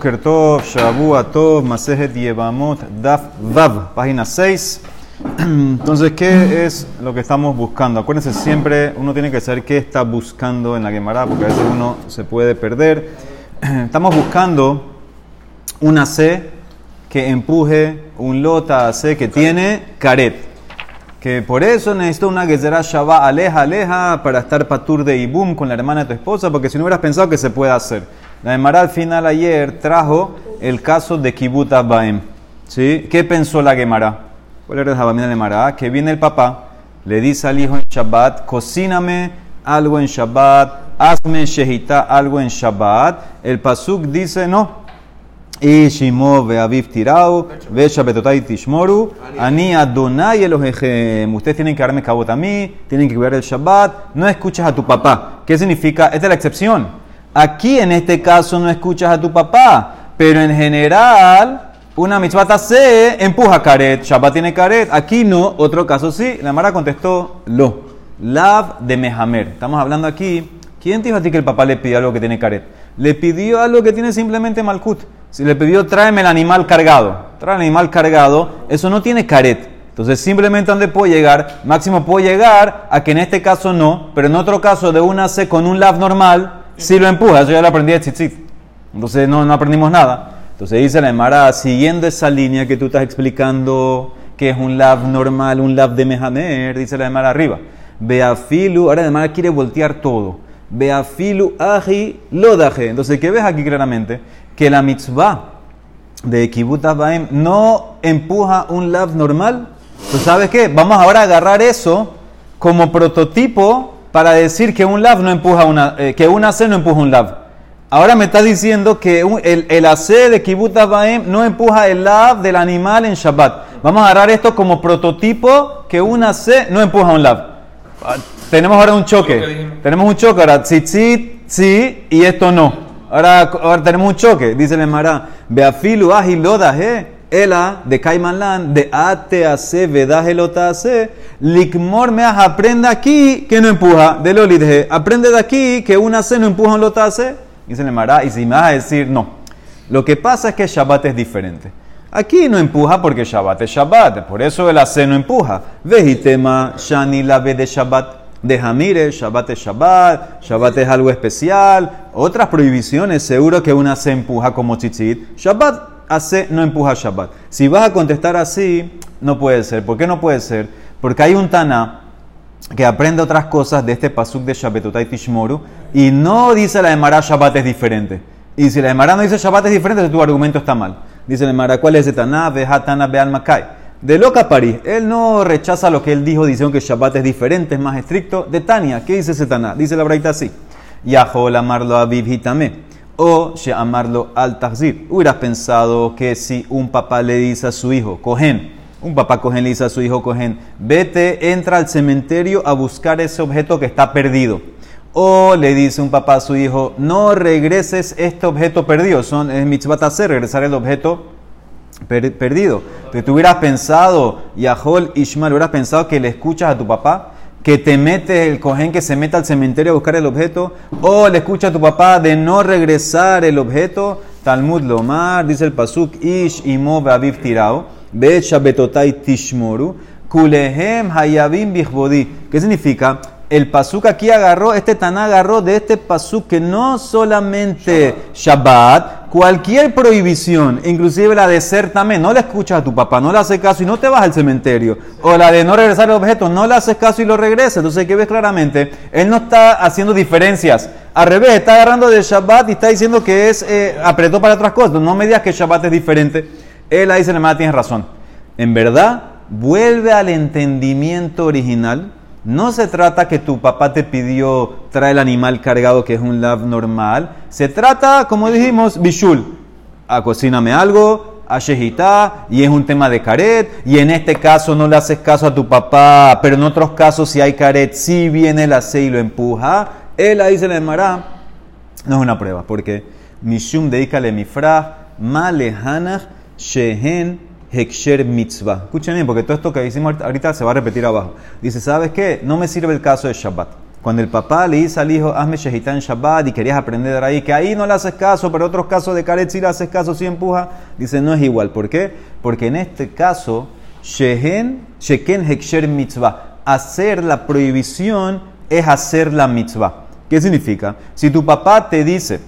Kertov, Shabu, Atov, Masejet Yevamot, Daf, Vav, página 6. Entonces, ¿qué es lo que estamos buscando? Acuérdense siempre, uno tiene que saber qué está buscando en la Gemara, porque a veces uno se puede perder. Estamos buscando una C que empuje un lota C que tiene caret. Que por eso necesito una Gezerá Shabbat aleja, aleja, para estar patur de Ibum con la hermana de tu esposa, porque si no hubieras pensado que se puede hacer. La Gemara al final ayer trajo el caso de Kibbutz Baem. ¿Sí? ¿Qué pensó la Gemara? ¿Cuál era la Gemara? Que viene el papá, le dice al hijo en Shabbat, cocíname algo en Shabbat, hazme shehita algo en Shabbat. El pasuk dice no. Y Shimo aviv tirao, ve Shabbatotai tishmoru, ani Adonai Elohechem. Ustedes tienen que darme cabot a mí, tienen que cuidar el Shabbat. No escuchas a tu papá. ¿Qué significa? Esta es la excepción. Aquí en este caso no escuchas a tu papá, pero en general una mitzvah se empuja caret, Shabbat tiene caret, aquí no, otro caso sí. La Mara contestó lo, lav de Mehamer. Estamos hablando aquí, ¿quién te dijo a ti que el papá le pidió algo que tiene caret? Le pidió algo que tiene simplemente malkut. Si le pidió tráeme el animal cargado, trae el animal cargado, eso no tiene caret. Entonces simplemente donde puedo llegar, máximo puedo llegar a que en este caso no, pero en otro caso de una C con un lav normal, si lo empuja, eso ya lo aprendí de tzitzit. Entonces no, no aprendimos nada. Entonces dice la Emara, siguiendo esa línea que tú estás explicando, que es un lab normal, un lab de Mehamer, dice la Emara arriba. Beafilu, ahora la Emara quiere voltear todo. Beafilu aji lodaje. Entonces, ¿qué ves aquí claramente? Que la mitzvah de Kibbutz Baem no empuja un lab normal. ¿Tú sabes qué? Vamos ahora a agarrar eso como prototipo para decir que un lav no empuja una, eh, que un AC no empuja un lav. Ahora me está diciendo que el, el AC de Kibbutz Baem no empuja el lav del animal en Shabbat. Vamos a agarrar esto como prototipo que un AC no empuja un lav. Ah, tenemos ahora un choque. Tenemos un choque ahora. Tzitzit, sí, y esto no. Ahora, ahora tenemos un choque. Dice el Emara. Beafilu ahiloda, eh. Ela de Caimanlan, de ATAC, Vedajelotase, Likmor me aprenda aquí que no empuja, de Lolidje, aprende de aquí que una C no empuja un lotase. Dice el Mará, y si me vas a decir no. Lo que pasa es que Shabbat es diferente. Aquí no empuja porque Shabbat es Shabbat, por eso el AC no empuja. Vejitema, Shani la de Shabbat. De Jamire, Shabbat es Shabbat, Shabbat es algo especial. Otras prohibiciones, seguro que una se empuja como chichit. Shabbat hace no empuja Shabbat. Si vas a contestar así, no puede ser. ¿Por qué no puede ser? Porque hay un Tana que aprende otras cosas de este pasuk de Shabbatotai Tishmoru y no dice la Emara Shabbat es diferente. Y si la Emara no dice Shabbat es diferente, tu argumento está mal. Dice la Emara, ¿cuál es el Tana? Veja Tana Beal Makai. De Loca París, él no rechaza lo que él dijo diciendo que Shabbat es diferente, es más estricto. De Tania, ¿qué dice ese Tana? Dice la Braita así. Yahol amarlo a Hitame o amarlo al tahzir. Hubieras pensado que si un papá le dice a su hijo, cogen, un papá cogen le dice a su hijo, cogen, vete, entra al cementerio a buscar ese objeto que está perdido. O le dice un papá a su hijo, no regreses este objeto perdido. Son, es mitzvah hacer, regresar el objeto perdido. Pero tú hubieras pensado, Yahol Ishmael, hubieras pensado que le escuchas a tu papá que te mete el cohen que se meta al cementerio a buscar el objeto, o le escucha a tu papá de no regresar el objeto, Talmud Lomar, dice el Pasuk, Ish imo aviv tirao, betotai tishmoru, kulehem hayabim bichbodi. ¿Qué significa? el pasuk aquí agarró, este Taná agarró de este pasuk que no solamente Shabbat, cualquier prohibición, inclusive la de ser también, no le escuchas a tu papá, no le haces caso y no te vas al cementerio, o la de no regresar el objeto, no le haces caso y lo regresas. Entonces, que ves claramente, él no está haciendo diferencias. Al revés, está agarrando de Shabbat y está diciendo que es eh, apretó para otras cosas. No me digas que Shabbat es diferente. Él ahí le manda, tienes razón. En verdad, vuelve al entendimiento original no se trata que tu papá te pidió traer el animal cargado, que es un lav normal. Se trata, como dijimos, bishul. A algo, a y es un tema de caret. Y en este caso no le haces caso a tu papá, pero en otros casos, si hay caret, si viene el ace y lo empuja. Él ahí se le llamará. No es una prueba, porque mishum deikale mifrah, malehanach shehen Heksher Mitzvah. Escuchen bien, porque todo esto que hicimos ahorita se va a repetir abajo. Dice, ¿sabes qué? No me sirve el caso de Shabbat. Cuando el papá le dice al hijo, hazme shehitá en Shabbat y querías aprender de ahí, que ahí no le haces caso, pero otros casos de Karet sí le haces caso, sí empuja, dice no es igual. ¿Por qué? Porque en este caso, shehen, sheken heksher mitzvah, hacer la prohibición es hacer la mitzvah. ¿Qué significa? Si tu papá te dice,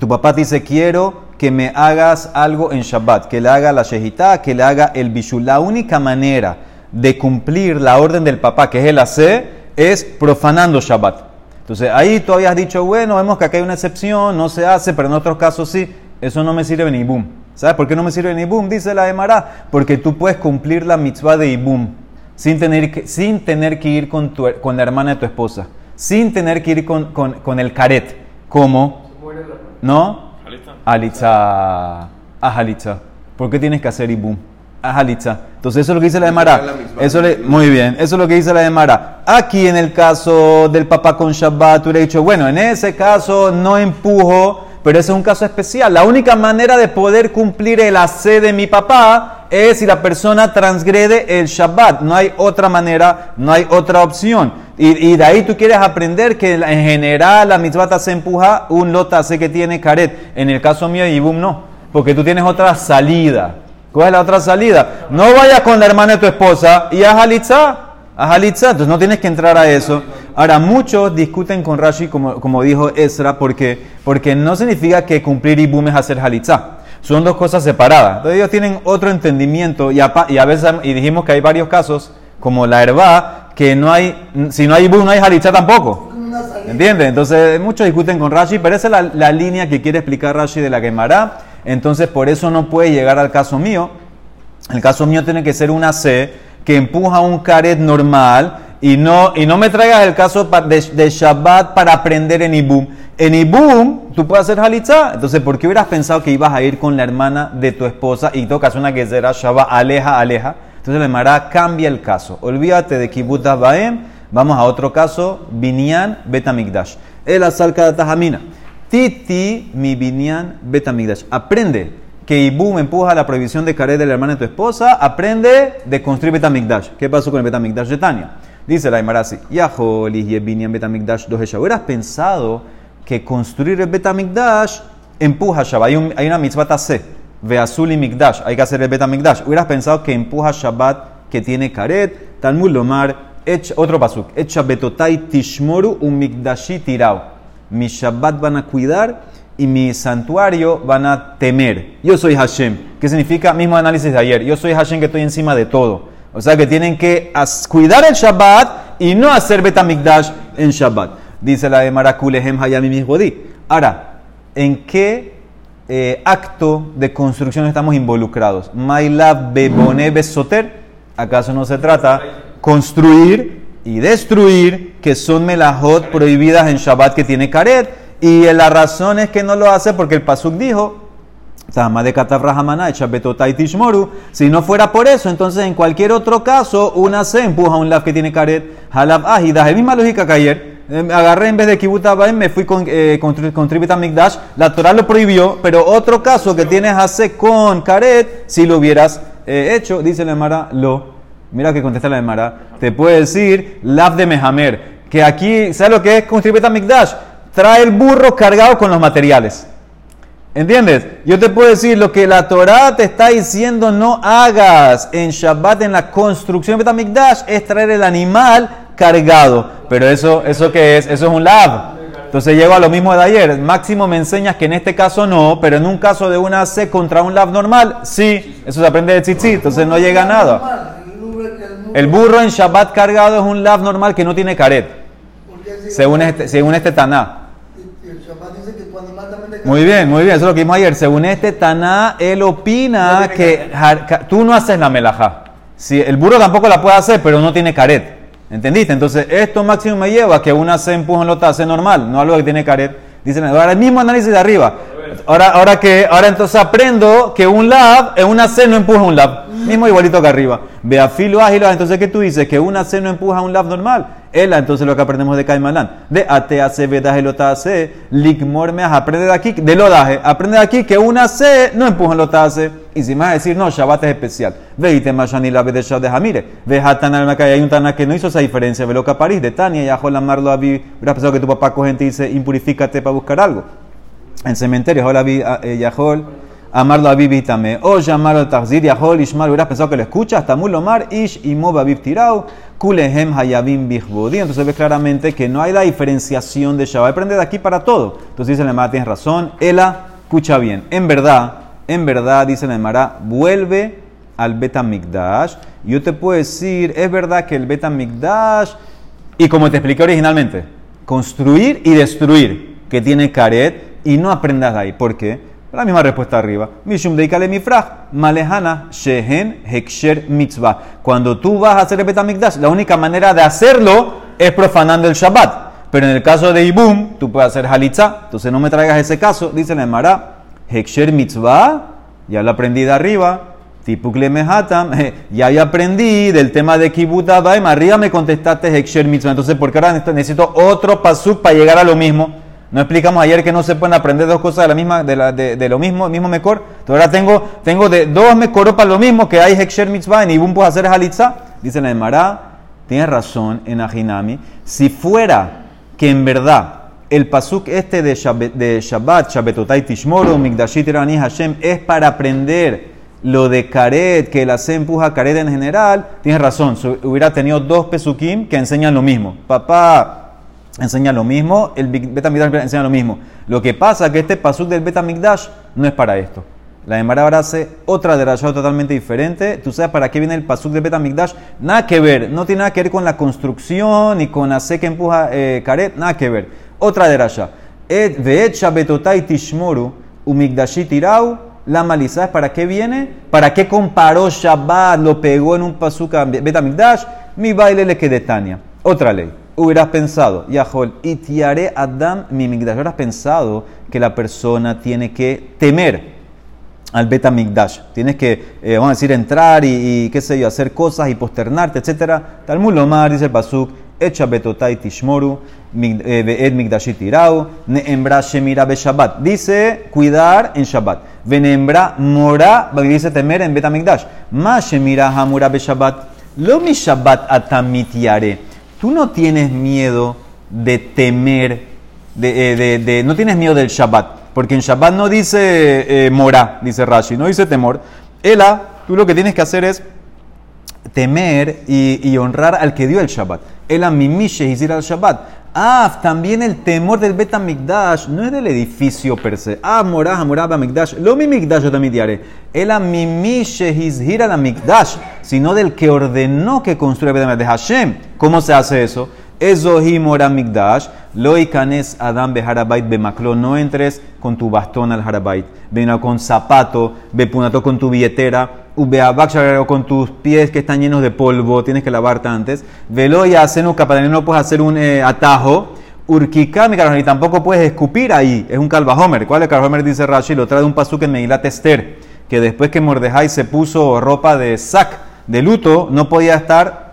tu papá te dice, quiero que me hagas algo en Shabbat, que le haga la shehitá, que le haga el bishul. La única manera de cumplir la orden del papá, que es el hacer, es profanando Shabbat. Entonces ahí tú habías dicho, bueno, vemos que acá hay una excepción, no se hace, pero en otros casos sí. Eso no me sirve ni boom. ¿Sabes por qué no me sirve ni boom? Dice la Emara, porque tú puedes cumplir la mitzvah de Ibum sin tener que, sin tener que ir con, tu, con la hermana de tu esposa, sin tener que ir con, con, con el caret. ¿Cómo? ¿No? Alitza. Ajalitza. ¿Por qué tienes que hacer Ibum? Ajalitza. Entonces eso es lo que dice la Emara. Eso le, muy bien, eso es lo que dice la Emara. Aquí en el caso del papá con Shabbat, tú le has dicho, bueno, en ese caso no empujo, pero ese es un caso especial. La única manera de poder cumplir el AC de mi papá es si la persona transgrede el Shabbat. No hay otra manera, no hay otra opción. Y, de ahí tú quieres aprender que en general la mitzvah se empuja un lotase que tiene caret. En el caso mío, Ibum no, porque tú tienes otra salida. ¿Cuál es la otra salida? No vayas con la hermana de tu esposa y halitzá. Haz halitzá. Entonces no tienes que entrar a eso. Ahora, muchos discuten con Rashi, como, como dijo Ezra, porque, porque no significa que cumplir ibum es hacer halitzá. Son dos cosas separadas. Entonces ellos tienen otro entendimiento y a, y a veces, y dijimos que hay varios casos, como la herba, que no hay, si no hay ibum no hay halitzá tampoco. ¿Entiendes? Entonces muchos discuten con Rashi, pero esa es la, la línea que quiere explicar Rashi de la Gemara entonces por eso no puede llegar al caso mío. El caso mío tiene que ser una C que empuja un caret normal y no, y no me traigas el caso de, Shabbat para aprender en Ibum. En Ibum tú puedes hacer halitzá. Entonces, ¿por qué hubieras pensado que ibas a ir con la hermana de tu esposa y tocas una que será Shabbat, aleja, aleja? Entonces la Emara cambia el caso. Olvídate de Kibutas Baem. Vamos a otro caso, Binyan Betamigdash. El asalca de Tajamina. Titi mi binyan betamigdash. Aprende que Ibum empuja la prohibición de caret de la hermana de tu esposa. Aprende de construir betamigdash. ¿Qué pasó con el betamigdash de Tania? Dice la Imarasi, Yaholis y binyan betamigdash dos ¿Hubieras pensado que construir el betamigdash empuja Shabbat? Hay, hay una mitzvah tase, azul y migdash. Hay que hacer el betamigdash. Hubieras pensado que empuja Shabbat que tiene caret. Talmud lomar, otro pasuk. Echa betotai tishmoru un migdashi tirao mi Shabbat van a cuidar y mi santuario van a temer. Yo soy Hashem. ¿Qué significa? Mismo análisis de ayer. Yo soy Hashem que estoy encima de todo. O sea que tienen que cuidar el Shabbat y no hacer Betamikdash en Shabbat. Dice la de Marakulehem Hayami Ahora, ¿en qué eh, acto de construcción estamos involucrados? Maila Bebone Besoter. ¿Acaso no se trata construir y destruir, que son melajot prohibidas en Shabbat que tiene caret. Y la razón es que no lo hace porque el Pasuk dijo, si no fuera por eso, entonces en cualquier otro caso, una se empuja a un lav que tiene caret. Halab ahida, es misma lógica que ayer. Eh, agarré en vez de Kibbutz me fui con, eh, con, Mikdash. La Torah lo prohibió, pero otro caso que tienes hace con caret, si lo hubieras eh, hecho, dice la Mara, lo Mira que contesta la Mara. Te puede decir Lav de Mehamer. Que aquí, ¿sabes lo que es construir Mikdash? Trae el burro cargado con los materiales. ¿Entiendes? Yo te puedo decir lo que la Torah te está diciendo no hagas en Shabbat en la construcción de Betamikdash es traer el animal cargado. Pero eso, ¿eso qué es? Eso es un lav. Entonces llego a lo mismo de ayer. Máximo me enseñas que en este caso no, pero en un caso de una C contra un lav normal, sí. Eso se aprende de tzitzit, entonces no llega a nada. El burro en Shabbat cargado es un lav normal que no tiene caret. Según este, según este Taná. Muy bien, muy bien, eso es lo que vimos ayer. Según este Taná, él opina que tú no haces la melajá. Si, el burro tampoco la puede hacer, pero no tiene caret. ¿Entendiste? Entonces, esto máximo me lleva a que una se empuja en lo hace normal, no algo que tiene caret. Dicen, ahora el mismo análisis de arriba. Ahora, ahora que, ahora entonces aprendo que un lab en una C no empuja un lab. Mismo igualito que arriba. Ve a filo ágil. Entonces, ¿qué tú dices? Que una C no empuja un lab normal. Ela, entonces lo que aprendemos de Caimalán. De ATAC, vedaje, lotase, ligmor, me aprende de aquí, de lodaje. Aprende de aquí que una C no empuja lotase. Y si a decir, no, Shabbat es especial. Veite Mashani la de Shabbat de Jamire. Ve Hatan al Hay un Tana que no hizo esa diferencia. Ve loca París, de Tania, y Ajol Amarlo Abi. Hubieras pensado que tu papá coge y dice, impurifícate para buscar algo. En cementerio, Ajol Abi, eh, Yahol. Amarlo a Bibitame. O llamarlo a Tazir, Yahol, Ishmael. Hubieras pensado que lo escucha. Hasta Mulomar, Ish, y Moba Tirau. Kulehem Hayabim Bihbodi. Entonces ves claramente que no hay la diferenciación de Shabbat. Aprende de aquí para todo. Entonces dice la tienes razón. Ela, escucha bien. En verdad, en verdad, dice la Emara, vuelve al Betamigdash. Yo te puedo decir, es verdad que el Betamigdash, y como te expliqué originalmente, construir y destruir, que tiene caret, y no aprendas de ahí. ¿Por qué? La misma respuesta arriba. Mishum deikale mifrach, malehana, shehen, heksher, mitzvah. Cuando tú vas a hacer el Betamigdash, la única manera de hacerlo es profanando el Shabbat. Pero en el caso de Ibum, tú puedes hacer halitza. Entonces no me traigas ese caso. Dice la Emara, Heksher mitzvah, ya lo aprendí de arriba. Tipukle mehatam, ya ya aprendí del tema de Kibbutz Abaim. Arriba me contestaste Heksher mitzvah. Entonces, ¿por qué ahora necesito otro pasuk para llegar a lo mismo? No explicamos ayer que no se pueden aprender dos cosas de, la misma, de, la, de, lo mismo, mismo mejor. Entonces ahora tengo, tengo de dos mejor para lo mismo que hay Heksher mitzvah en Ibum puedo hacer halitza. Dice la Emara, tienes razón en Ajinami. Si fuera que en verdad el pasuk este de, Shabbat, de Shabbat, Shabbatotai Tishmoro, Migdashit Hashem, es para aprender lo de Karet, que la se empuja Karet en general, tienes razón, hubiera tenido dos pesukim que enseñan lo mismo. Papá enseña lo mismo, el Betamigdash enseña lo mismo. Lo que pasa es que este pasuk del Betamigdash no es para esto. La Emara ahora hace otra de totalmente diferente. Tú sabes para qué viene el pasuk del Betamigdash. Nada que ver, no tiene nada que ver con la construcción y con la se que empuja eh, Karet, nada que ver. Otra de Rasha. Veet betotai tishmoru umigdashit irau. La maliza para qué viene? ¿Para qué comparó Shabbat? Lo pegó en un pasuca betamigdash. Mi baile le quede Tania. Otra ley. Hubieras pensado, Yahol, itiare Adam mi migdash. Hubieras pensado que la persona tiene que temer al Betamigdash. Tienes que, eh, vamos a decir, entrar y, qué sé yo, hacer cosas y posternarte, etc. Talmud Lomar, dice el Pasuk, Echa betotai tishmoru, ed migdashit irau, neembra shemira be Shabbat. Dice cuidar en Shabbat. Venembra mora, dice temer en betamigdash. Ma shemira hamura be Shabbat. Lo mi Shabbat atamitiare. Tú no tienes miedo de temer, de, de, de, no tienes miedo del Shabbat. Porque en Shabbat no dice eh, mora, dice Rashi, no dice temor. Ela, tú lo que tienes que hacer es temer y, honrar al que dio el Shabbat. El amimishe y al Shabbat. Ah, también el temor del Bet Mikdash no es del edificio per se. Ah, morah, morah, Mikdash. Lo mi Mikdash yo también diré. El amimishe y al Mikdash, sino del que ordenó que construya el Bet de Hashem. ¿Cómo se hace eso? Ezohi mora Mikdash. Lo ikanes Adam be Harabait be Maklo. No entres con tu bastón al Harabait. Ven con zapato, be punato con tu billetera o con tus pies que están llenos de polvo, tienes que lavarte antes. Velo y hacen no puedes hacer un eh, atajo. Urkika, mi y tampoco puedes escupir ahí. Es un calvajomer. ¿Cuál es el calvajomer? Dice Rashi, lo trae un pasuk en Megilat Esther, que después que Mordejai se puso ropa de sac, de luto, no podía estar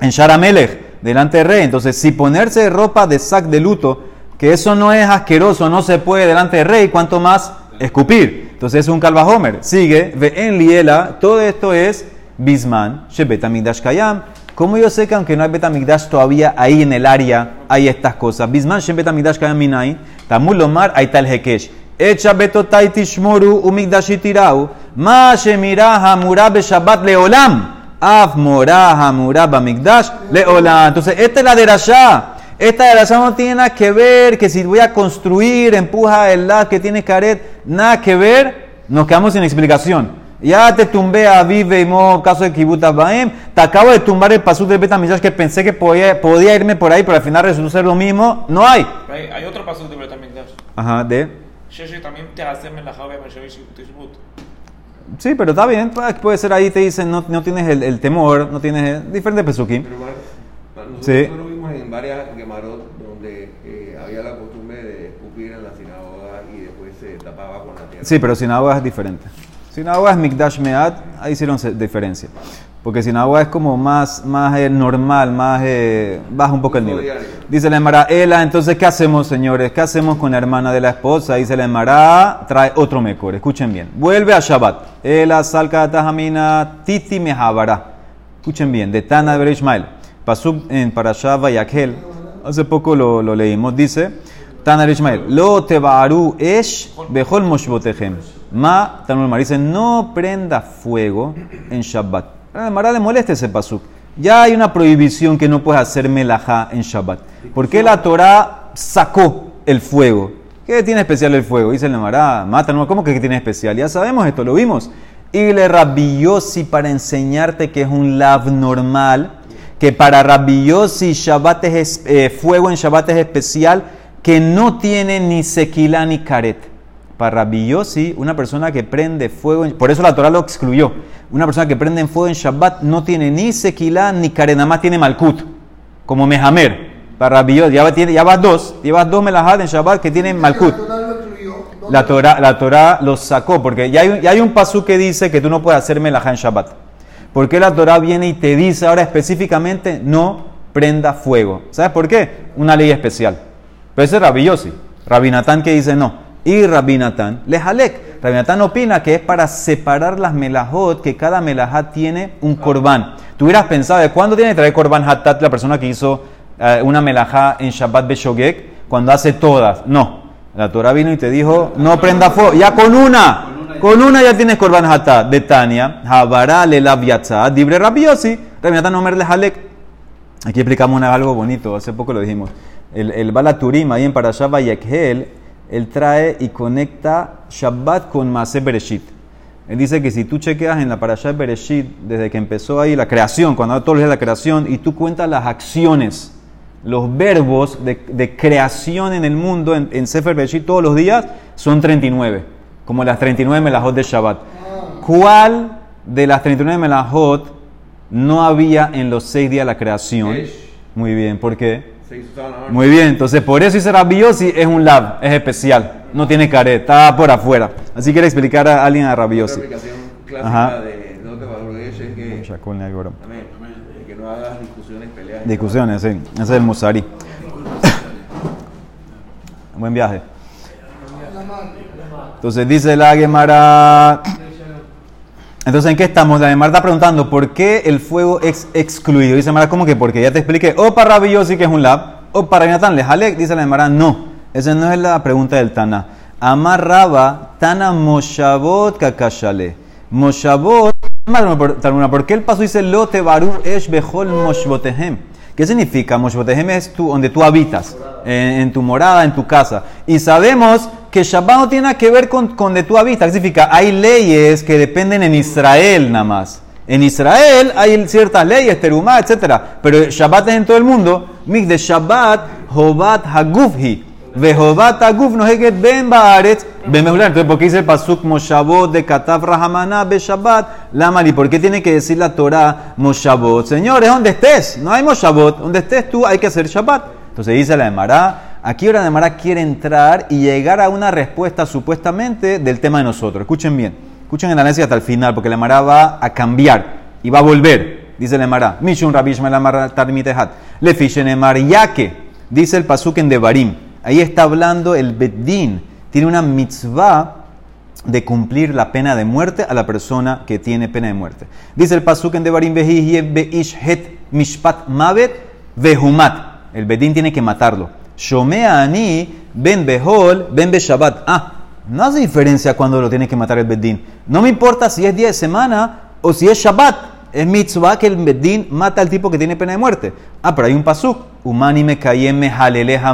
en Sharamelech, delante del rey. Entonces, si ponerse ropa de sac de luto, que eso no es asqueroso, no se puede delante del rey, ¿cuánto más escupir. Entonces es un calvajomer. Sigue, ve en liela, todo esto es bisman, shebetamigdash kayam. ¿Cómo yo sé que aunque no hay betamigdash todavía ahí en el área hay estas cosas? Bisman shebetamigdash kayam minay, tamul lomar hay tal hekesh. Echa betotai tishmoru umigdashitirau, ma shemira hamura beshabat leolam. Af mora hamura bamigdash leolam. Entonces esta es la de allá. Esta de no tiene nada que ver, que si voy a construir, empuja el lado que tiene caret, nada que ver, nos quedamos sin explicación. Ya te tumbé a Vive y Mo, caso de Kibuta Baem. Te acabo de tumbar el pasú de Betamillash que pensé que podía, podía, irme por ahí, pero al final resultó ser lo mismo. No hay. Hay, otro pasú de Betamillash. Ajá, de. también te hace Sí, pero está bien. Puede ser ahí, te dicen, no, no tienes el, el, temor, no tienes diferente pesukim. Sí en varias gemarot donde eh, había la costumbre de escupir en la sinagoga y después se tapaba con la tierra. Sí, pero sinagoga es diferente. Sinagoga es Mikdash Mead, ahí hicieron diferencia. Porque sinagoga es como más, más eh, normal, más eh, baja un poco el nivel. Dice la Emara, Ela, entonces, ¿qué hacemos, señores? ¿Qué hacemos con la hermana de la esposa? Dice la Emara, trae otro mejor. Escuchen bien. Vuelve a Shabbat. Ela, salca tajamina, titi mehabara. Escuchen bien. De Tana de Ishmael. Pasó en Parashah Vayakhel. Hace poco lo, lo leímos. Dice, Tana de Ishmael. Lo tebaru esh bejol moshbotehem. Ma, Tanur Mar dice, no prenda fuego en Shabbat. La Emara le molesta ese pasuk. Ya hay una prohibición que no puedes hacer melajá en Shabbat. ¿Por qué la Torah sacó el fuego? ¿Qué tiene especial el fuego? Dice el Emara, mata, no, ¿cómo que tiene especial? Ya sabemos esto, lo vimos. Y le rabiosi para enseñarte que es un lav normal, que para rabiosi Shabbat es, eh, fuego en Shabbat es especial, que no tiene ni sequila ni caret. Para Rabbi una persona que prende fuego, en- por eso la Torah lo excluyó. Una persona que prende en fuego en Shabbat no tiene ni sequilá ni más tiene malkut, como Mehamer. Para Rabbi ya, tiene- ya vas dos, llevas dos melajat en Shabbat que tienen malkut. La Torah La Torah, los sacó, porque ya hay, un- ya hay un pasú que dice que tú no puedes hacer melajá en Shabbat. ¿Por qué la Torah viene y te dice ahora específicamente no prenda fuego? ¿Sabes por qué? Una ley especial. Pero ese es Rabbi Yossi. Rabbi Natán que dice no. Y Rabbi Natán, lejalek. Rabbi Natán opina que es para separar las melajot, que cada melajá tiene un corbán. Tú hubieras pensado, ¿de cuándo tiene que traer corbán hatat la persona que hizo eh, una melajá en Shabbat Beshogek? Cuando hace todas. No. La Torah vino y te dijo, no prenda fuego. Ya con una. Con una ya tienes Korban Hatat de Tania. Habará le laviatzat. Dibre rabiosi. Rabinatan Omer le halek. Aquí explicamos algo bonito. Hace poco lo dijimos. El, el Balaturim ahí en Parashah Vayekhel, él trae y conecta Shabbat con Maase Bereshit. Él dice que si tú chequeas en la Parashah Bereshit, desde que empezó ahí la creación, cuando los días la creación, y tú cuentas las acciones, los verbos de, de creación en el mundo, en, en Sefer Bereshit todos los días, son 39, como las 39 melajot de Shabbat. ¿Cuál de las 39 melajot no había en los seis días de la creación? Muy bien, ¿por qué? Se hizo. Muy bien, entonces por eso dice Rabbi Yossi, es un lab, es especial, no tiene caret, está por afuera. Así quiere explicar a alguien a Otra Yossi. explicación clásica Ajá. de es que, Shakul Negoro. amén, que no hagas discusiones, peleas. Discusiones, sí, ese es el Musari. Buen viaje. Entonces dice la Gemara. Entonces, ¿en qué estamos? La Gemara está preguntando por qué el fuego es excluido. Dice Gemara, ¿cómo que? Porque ya te expliqué. O para Rabbi Yossi, que es un lab, o para Jonathan Lejalek. Dice la Gemara, no. Esa no es la pregunta del Tana. Amar Raba, Tana Moshavot Kakashale. Talmuna, ¿Por qué el paso dice Lo te baru esh bechol moshbotehem? ¿Qué significa? Moshbotehem es tu, donde tú habitas, en tu morada, en tu casa. Y sabemos que Shabbat no tiene que ver con, tú habitas. ¿Qué significa? Hay leyes que dependen en Israel nada más. En Israel hay ciertas leyes, terumá, etc. Pero Shabbat es en todo el mundo. Mig de Shabbat, Hobat Hagufhi. Vehobat Haguf no heget ben baaretz ben. Entonces, ¿por qué dice el pasuk Moshavot de Katav Rahamana be Shabbat? Lamali, ¿por qué tiene que decir la Torah Moshavot? Señores, donde estés, no hay Moshavot. Donde estés tú hay que hacer Shabbat. Entonces dice la Emara, aquí ahora la Emara quiere entrar y llegar a una respuesta supuestamente del tema de nosotros. Escuchen bien, escuchen el análisis hasta el final, porque la Emara va a cambiar y va a volver. Dice la Emara, Mishun Rabish Melamar Tarmitehat, Le Emar Yake, dice el pasuk en Devarim. Ahí está hablando el Beddin, tiene una mitzvah de cumplir la pena de muerte a la persona que tiene pena de muerte. Dice el pasuk en Devarim Behihye Beish Het Mishpat Mavet Vehumat. El Bedín tiene que matarlo. Shomea Ani Ben Behol Ben Beshabat. Ah, no hace diferencia cuando lo tiene que matar el Bedín. No me importa si es día de semana o si es Shabbat. Es mitzvah que el Bedín mata al tipo que tiene pena de muerte. Ah, pero hay un pasuk. Umani me kayem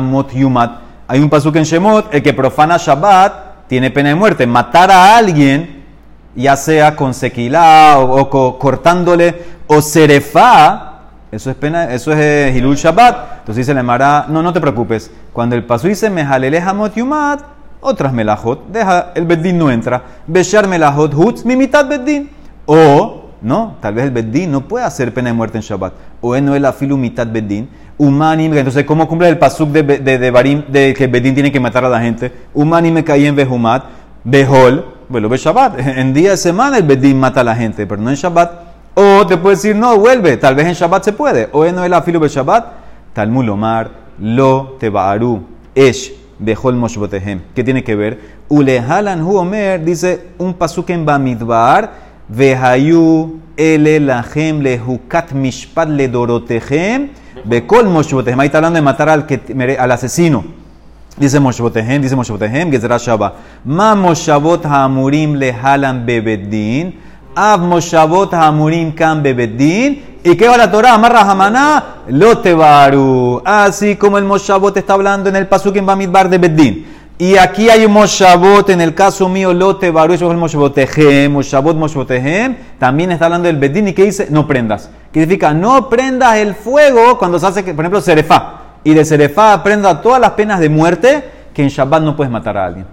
mot yumat. Hay un pasuk en Shemot. El que profana Shabbat tiene pena de muerte. Matar a alguien ya sea con sequilá o, o co- cortándole o serefá, eso es pena, eso es eh, Hilul Shabbat. Entonces dice la Emara, no, no te preocupes. Cuando el paso dice mejalele hamot yumat, otras melajot, deja, el beddin no entra. Beshar melajot hutz, mi mitad beddin. O, no, tal vez el beddin no puede hacer pena de muerte en Shabbat. O en no el afilu mitad beddin. Umanim, entonces, ¿cómo cumple el pasuk de, de, de, Barim, de que beddin tiene que matar a la gente? Umanim me caí en behumat, behol, bueno, Shabbat. En día de semana el Bedín mata a la gente, pero no en Shabbat. O te puede decir, no, vuelve, tal vez en Shabbat se puede. O en el afilu be Shabbat, Talmud Omar, lo tebaru, esh, bejol moshbotehem. ¿Qué tiene que ver? Ulehalan hu omer, dice un pasuk en Bamidbar, vehayu ele lahem lehukat mishpat le dorotehem, bekol moshbotehem. Ahí está hablando de matar al, que, al asesino. Dice Moshbotehem, dice Moshbotehem, Gezerah Shabbat. Ma Moshavot ha'amurim lehalan bebeddin. Ab Moshavot ha'amurim kan bebeddin. ¿Y qué va la Torah? Amarra Hamaná, lo tebaru. Así como el Moshavot está hablando en el Pasuk en Bamidbar de Beddin. Y aquí hay un Moshavot, en el caso mío, lo tebaru, eso es el Moshabotehem, Moshavot Moshabotehem. También está hablando del Beddin y que dice, no prendas. ¿Qué significa? No prendas el fuego cuando se hace, por ejemplo, Serefá y de Serefá aprenda todas las penas de muerte que en Shabbat no puedes matar a alguien.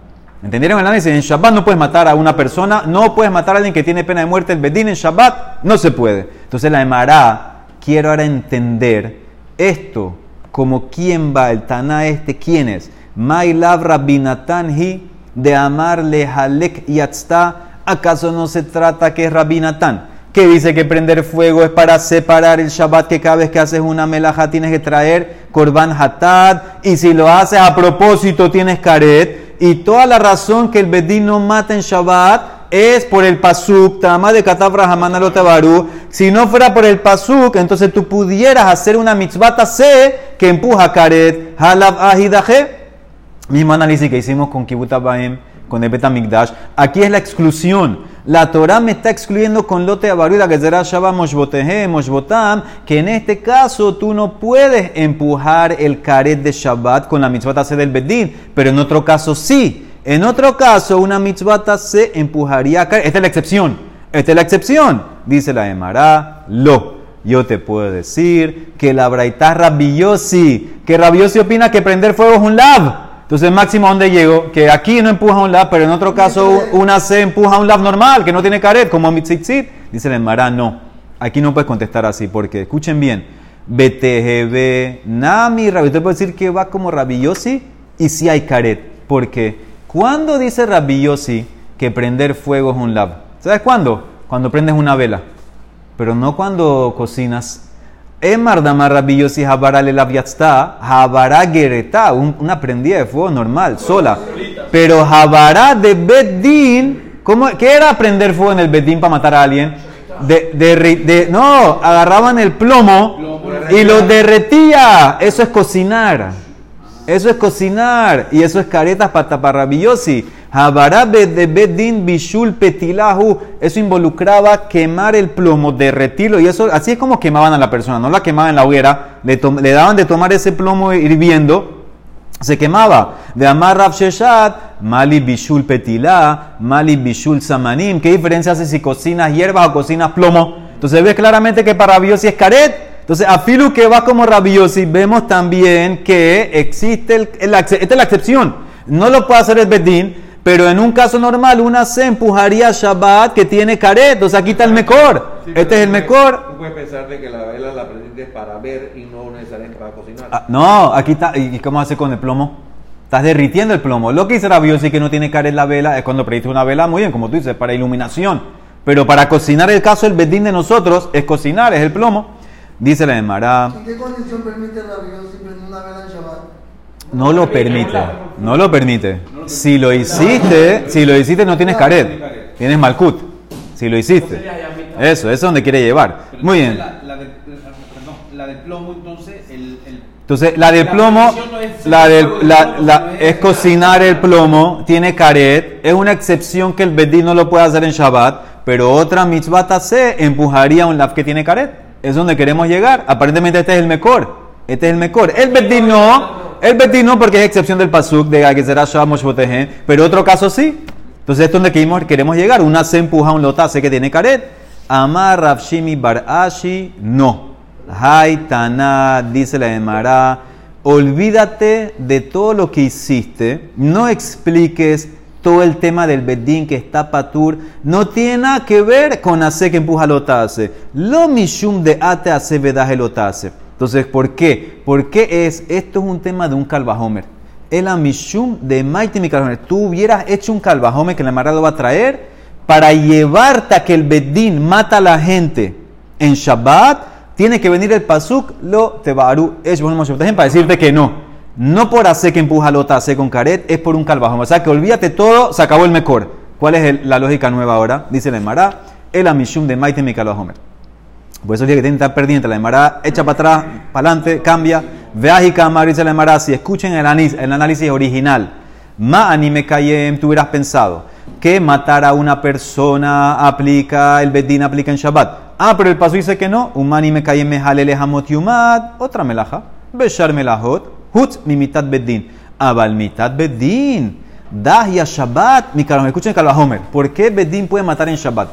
¿Entendieron el análisis? En Shabbat no puedes matar a una persona, no puedes matar a alguien que tiene pena de muerte. El Bedín en Shabbat no se puede. Entonces la Emara, quiero ahora entender esto, como quién va, el Taná este, quién es. De amarle Halek Yatzta. ¿Acaso no se trata que es Rabinatán? que dice que prender fuego es para separar el Shabbat, que cada vez que haces una melaja tienes que traer korban hatad, y si lo haces a propósito tienes karet, y toda la razón que el bedín no mata en Shabbat es por el pasuk, tama de katavra hamana tabaru. Si no fuera por el pasuk, entonces tú pudieras hacer una mitzvah se que empuja karet, halab ahidaje. Mismo análisis que hicimos con Kibbutz con el Betamikdash. Aquí es la exclusión. La Torah me está excluyendo con lote abaruda que será Shabbat Moshbotehe, Moshbotam, que en este caso tú no puedes empujar el caret de Shabbat con la mitzvah del Bedín, pero en otro caso sí. En otro caso, una mitzvah se empujaría a caer. Esta es la excepción. Esta es la excepción. Dice la Emara, lo. Yo te puedo decir que la Braitá Rabiosi, que Rabiosi opina que prender fuego es un lab. Entonces, máximo, ¿dónde llego? Que aquí no empuja un lab, pero en otro caso una C empuja un lab normal, que no tiene caret, como mitzitzit. Dice el Emara, no. Aquí no puedes contestar así, porque, escuchen bien, BTGB, Nami, Rabbi. Usted puede decir que va como Rabillosi y si hay caret. Porque, ¿cuándo dice Rabillosi que prender fuego es un lab? ¿Sabes cuándo? Cuando prendes una vela. Pero no cuando cocinas Emar damar rabillosi habara le labiatsta, habara gereta, una prendida de fuego normal, sola. Pero habara de bedín, ¿cómo, ¿qué era prender fuego en el bedín para matar a alguien? De, de, no, agarraban el plomo y lo derretía. Eso es cocinar. Eso es cocinar. Y eso es caretas para tapar rabillosi. Habarabe de Bedin Bishul Petilahu. Eso involucraba quemar el plomo, derretirlo. Y eso, así es como quemaban a la persona. No la quemaban en la hoguera. Le, daban de tomar ese plomo hirviendo. Se quemaba. De Amar Rav Sheshat, Mali Bishul Petilah, Mali Bishul Samanim. ¿Qué diferencia hace si cocinas hierbas o cocinas plomo? Entonces ves claramente que para rabiosi es caret. Entonces, a Filu que va como rabiosi, vemos también que existe, el, esta es la excepción. No lo puede hacer el Bedín, pero en un caso normal, una se empujaría a Shabbat que tiene caret. O sea, aquí está el mejor. este es el mejor. Tú puedes pensar de que la vela la prendiste para ver y no necesariamente para cocinar. Ah, no, aquí está. ¿Y cómo hace con el plomo? Estás derritiendo el plomo. Lo que dice Rabiosi que no tiene caret la vela es cuando prendiste una vela, muy bien, como tú dices, para iluminación. Pero para cocinar el caso, el bedín de nosotros es cocinar, es el plomo. Dice la de Mará. ¿En qué condición permite Rabiosi prender una vela en Shabbat? No lo permite, no lo permite. Si lo hiciste, si lo hiciste no tienes caret, tienes malkut. Si lo hiciste. Eso, eso es donde quiere llevar. Muy bien. La del plomo, entonces, el, entonces, la del plomo, la del, la, es cocinar el plomo, tiene caret, es una excepción que el bedín no lo puede hacer en Shabbat, pero otra mitzvah se empujaría un laf que tiene caret. Es donde queremos llegar. Aparentemente este es el mejor. Este es el mejor. El bedín no, el Betín no, porque es excepción del pasuk de que será Shamos pero otro caso sí. Entonces, es donde queremos llegar. Una se empuja un lotase que tiene caret. Amar Rabshimi Barashi, no. Haitana, dice la Emara, olvídate de todo lo que hiciste, no expliques todo el tema del bedín que está patur, no tiene nada que ver con hacer que empuja lotase. Lo mishum de ate hace vedaje lotase. Entonces, ¿por qué? ¿Por qué es? Esto es un tema de un calvajomer. El amishum de Maiti mi calvajomer. Tú hubieras hecho un calvajomer que la Mara lo va a traer para llevarte a que el bedín mata a la gente en Shabbat, tiene que venir el pasuk lo tebaru es para decirte que no. No por hacer que empuja lota hace con caret, es por un calvajo. O sea que olvídate todo, se acabó el mejor. ¿Cuál es el- la lógica nueva ahora? Dice la Emara, el amishum de maite mi calvajomer. Por eso es que tiene que estar pendiente. La Emara echa para atrás, para adelante, cambia. Veas y camar, dice la Emara, si escuchen el análisis, el análisis original, ma anime kayem, tú hubieras pensado que matar a una persona aplica, el bedín aplica en Shabbat. Ah, pero el paso dice que no. Un anime kayem me jalele hamot yumad, otra melaja. Beshar melajot, hutz mi mitad bedín. Abal mitad bedín. Dahia Shabbat, mi calvajomer. Escuchen el calvajomer. ¿Por qué bedín puede matar en Shabbat?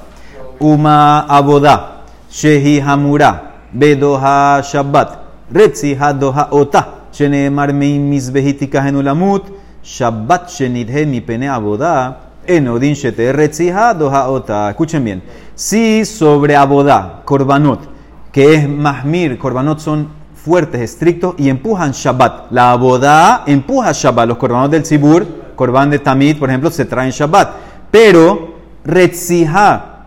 Uma abodah. Shehi Hamura, Bedoha Shabbat, Retzi Hadoha Ota, Sheneemar Mein Mizbehitika Genulamut, Shabbat Shenidhe Mi Pene Aboda, Enodin Shete Retzi Hadoha Ota. Escuchen bien. Si sobre Aboda, Korbanot, que es Mahmir, Korbanot son fuertes, estrictos y empujan Shabbat. La Aboda empuja Shabbat. Los Korbanot del Sibur, Korban de Tamid, por ejemplo, se traen Shabbat. Pero Retzija,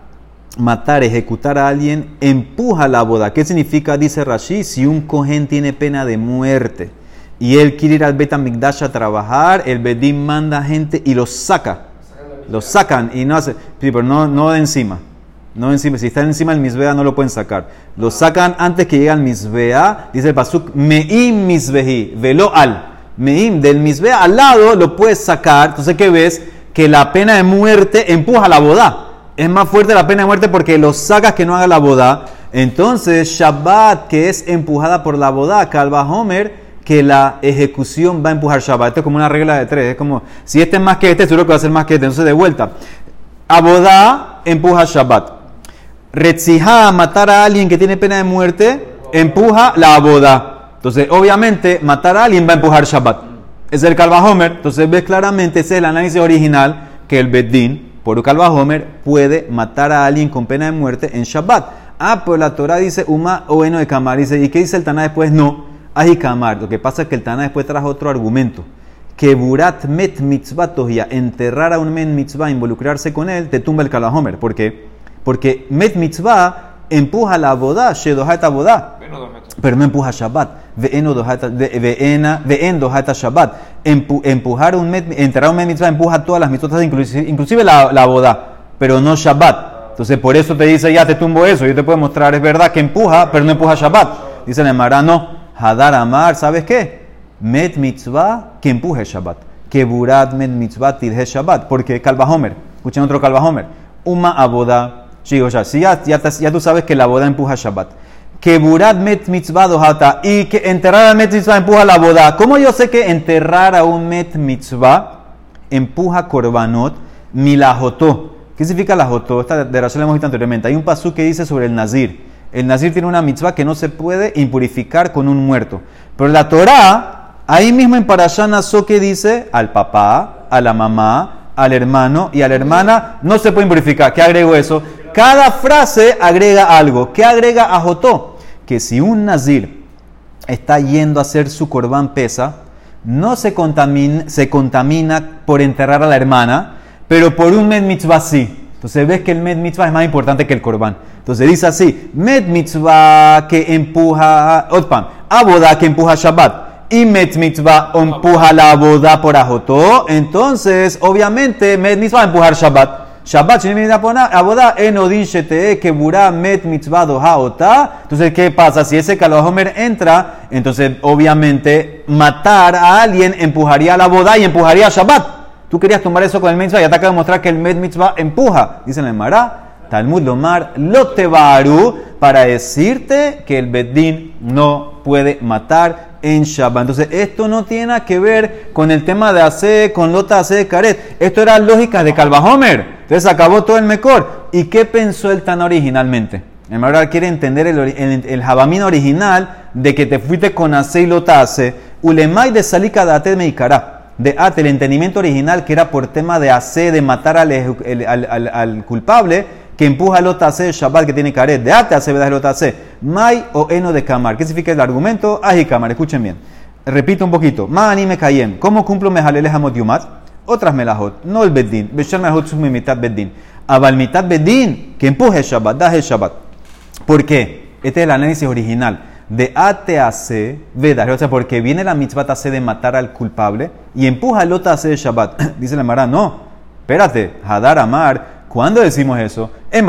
matar, ejecutar a alguien, empuja la boda. ¿Qué significa? Dice Rashi, si un cohen tiene pena de muerte y él quiere ir al Bet Mikdash a trabajar, el Bedín manda gente y los saca. Los sacan y no hace, pero no, no de encima. No encima. Si está encima del misbea no lo pueden sacar. Los sacan antes que llegue al misbea. Dice el pasuk, meim misbehi, velo al. Meim del misbea al lado lo puedes sacar. Entonces, ¿qué ves? Que la pena de muerte empuja la boda es más fuerte la pena de muerte porque los sacas que no haga la boda. Entonces, Shabbat, que es empujada por la boda, Calva Homer, que la ejecución va a empujar Shabbat. Esto es como una regla de tres. Es como, si este es más que este, seguro que va a ser más que este. Entonces, de vuelta. Abodá empuja Shabbat. Retzijá, matar a alguien que tiene pena de muerte, empuja la boda. Entonces, obviamente, matar a alguien va a empujar Shabbat. Es el Calva Homer. Entonces, ves claramente, ese es el análisis original que el Beddin por Calva Homer puede matar a alguien con pena de muerte en Shabbat. Ah, pues la Torah dice Uma o eno de Kamar. Dice, ¿y qué dice el Taná después? No, Aji Kamar. Lo que pasa es que el Taná después trajo otro argumento. Que Burat met mitzvah tohia, enterrar a un men mitzvah, involucrarse con él, te tumba el Homer. ¿Por qué? Porque met mitzvah empuja la boda, shedohat boda. Pero no empuja Shabbat. Ve'en dojata Shabbat. Empu- empujar un met, enterrar un met mitzvah empuja todas las mitzvahs, inclusive, inclusive la, la boda, pero no Shabbat. Entonces por eso te dice, ya te tumbo eso. Yo te puedo mostrar, es verdad que empuja, pero no empuja Shabbat. Dice el no. Hadar Amar, ¿sabes qué? Met mitzvah que empuje Shabbat. Que burat met mitzvah tidhe Shabbat. Porque Calva Homer. Escuchen otro Calva Homer. Uma aboda. Si ya, ya, ya tú sabes que la boda empuja Shabbat. Que burat met mitzvah dojata. Y que enterrar a met mitzvah empuja la boda. ¿Cómo yo sé que enterrar a un met mitzvah empuja korbanot milajotó? ¿Qué significa la jotó? Esta de la hemos visto anteriormente. Hay un pasú que dice sobre el nazir. El nazir tiene una mitzvah que no se puede impurificar con un muerto. Pero la Torah, ahí mismo en Parashá Naso que dice al papá, a la mamá, al hermano y a la hermana, no se puede impurificar. ¿Qué agrego eso? Cada frase agrega algo. ¿Qué agrega a Jotó? Que si un nazir está yendo a hacer su corbán pesa, no se contamina, se contamina por enterrar a la hermana, pero por un med mitzvah sí. Entonces ves que el med mitzvah es más importante que el corbán. Entonces dice así, med mitzvah que empuja, otpam, aboda que empuja Shabbat. Y met mitzvah empuja la boda por ajotó. Entonces, obviamente, med mitzvah empujar Shabbat. Shabbat, aboda enodin shete que burá met mitzvah doha ota. Entonces, ¿qué pasa? Si ese Homer entra, entonces, obviamente, matar a alguien empujaría la boda y empujaría Shabbat. Tú querías tomar eso con el mitzvah y acaba de demostrar que el med mitzvah empuja. Dice en el Mará, Talmud Lomar, Lotebaru, para decirte que el Beddin no puede matar en Shabbat. Entonces, esto no tiene que ver con el tema de hacer, con Lota hacer Karet. Esto era lógica de Calvajomer. Entonces, acabó todo el mejor. ¿Y qué pensó el Tan originalmente? El Mará quiere entender el, el, el Jabamín original de que te fuiste con Ase y Lota hace. Ulemai de Salika de Ate Meikará de Ate, el entendimiento original que era por tema de hacer, de matar al, al, al- al culpable, que empuja el otase Shabbat que tiene caret, de Ate hace el otase, Mai o Eno de Kamar. ¿Qué significa el argumento? Aji Kamar, escuchen bien. Repito un poquito. Ma anime kayem. ¿Cómo cumplo mejalele hamot yumat? Otras melajot, no el beddin. Beshar melajot sumi mitad beddin. Abal mitad beddin, que empuje Shabbat, daje Shabbat. ¿Por qué? Este es el análisis original. De A te hace Vedas, o sea, porque viene la mitzvah hace de matar al culpable y empuja el hace de Shabbat. Dice la Mara, no, espérate, Hadar Amar, ¿cuándo decimos eso? En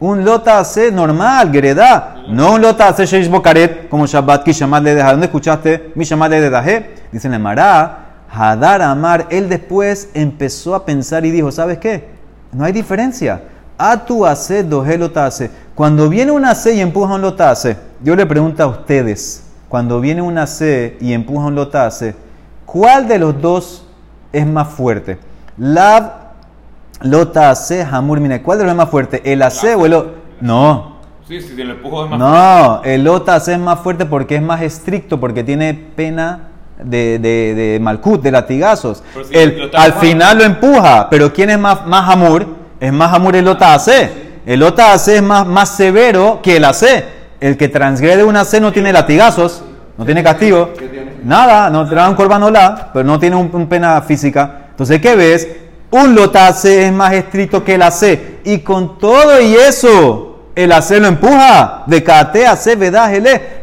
un lota hace normal, Gereda, no un lota hace Sheish Bokaret, como Shabbat, que Shamad le ¿Dónde escuchaste mi Shamad le Dedaje? Dice la Hadar Amar, él después empezó a pensar y dijo, ¿sabes qué? No hay diferencia. A tu hace, doje lota hace. Cuando viene una C y empuja un lotase, yo le pregunto a ustedes, cuando viene una C y empuja un lotase, ¿cuál de los dos es más fuerte? Lab, lotase, hamur, mire, ¿cuál de los es más fuerte? ¿El AC o el No. Sí, sí, el empujo es más No, el lotase es más fuerte porque es más estricto, porque tiene pena de, de, de malcut, de latigazos. el, al final lo empuja, pero ¿quién es más, más hamur? Es más hamur el lotase. El OTA AC es más, más severo que el AC. El que transgrede un AC no tiene latigazos, no tiene castigo. Nada, no te dan corbanola, pero no tiene un, pena física. Entonces, ¿qué ves? Un lota AC es más estricto que el AC. Y con todo y eso, el AC lo empuja. De KT AC, vedad,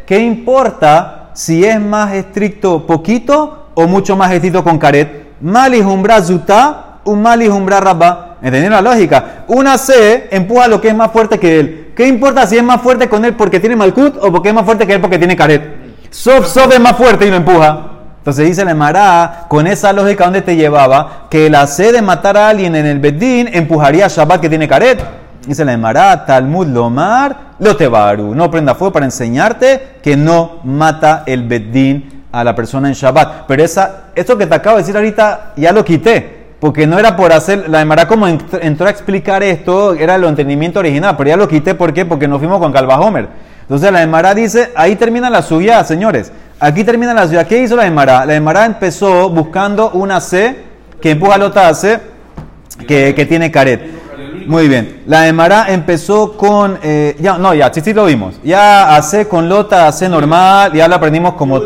¿Qué importa si es más estricto poquito o mucho más estricto con caret? Malijumbra zuta, un malijumbra rabba. ¿Entendieron la lógica? Una C empuja lo que es más fuerte que él. ¿Qué importa si es más fuerte con él porque tiene Malkut o porque es más fuerte que él porque tiene Caret? Sof, Sof es más fuerte y lo empuja. Entonces dice el Mará, con esa lógica, ¿dónde te llevaba? Que la C de matar a alguien en el Bedín empujaría a Shabbat que tiene Caret. Dice el Mará, Talmud Lomar, lo tebaru. No prenda fuego para enseñarte que no mata el Bedín a la persona en Shabbat. Pero esa, esto que te acabo de decir ahorita ya lo quité porque no era por hacer, la Emara como entró a explicar esto, era el entendimiento original, pero ya lo quité, ¿por qué? Porque nos fuimos con Calva Homer. Entonces la Emara dice, ahí termina la suya, señores. Aquí termina la suya. ¿Qué hizo la Emara? La Emara empezó buscando una C que empuja a la otra C que, que tiene caret. Muy bien. La Emara empezó con. Eh, ya, no, ya, sí, lo vimos. Ya hace con lota, hace normal, ya lo aprendimos como.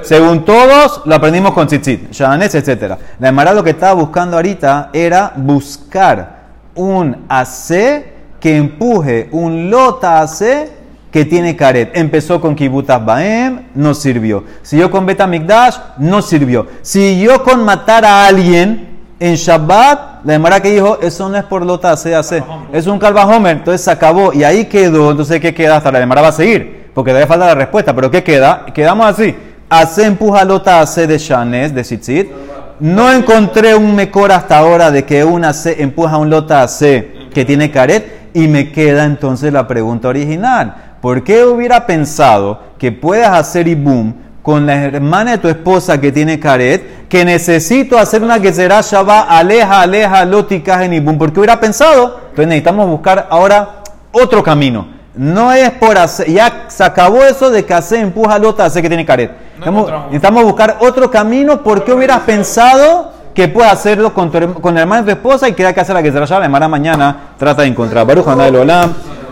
según todos, lo aprendimos con tzitzit, shanes, etc. La Emara lo que estaba buscando ahorita era buscar un AC que empuje un lota AC que tiene caret. Empezó con Kibutas Baem, no sirvió. Siguió con Betamikdash, no sirvió. Siguió con matar a alguien en Shabbat, la demora que dijo, eso no es por lota CAC, es un calvajomer, entonces se acabó y ahí quedó, entonces ¿qué queda? Hasta la demora va a seguir, porque debe falta la respuesta, pero ¿qué queda? Quedamos así, hace empuja lota AC de Shanes, de Sitzit, no encontré un mejor hasta ahora de que una C empuja un lota AC que tiene caret y me queda entonces la pregunta original, ¿por qué hubiera pensado que puedas hacer ibum con la hermana de tu esposa que tiene caret, que necesito hacer una que será Shabbat, aleja, aleja, lotica, boom, porque hubiera pensado, entonces necesitamos buscar ahora otro camino. No es por hacer, ya se acabó eso de que hace empuja lota, hace que tiene caret. necesitamos buscar otro camino, porque hubieras pensado que puede hacerlo con, tu, con la hermana de tu esposa y queda que hacer la que Shabbat, la mañana trata de encontrar. Baruch Olam.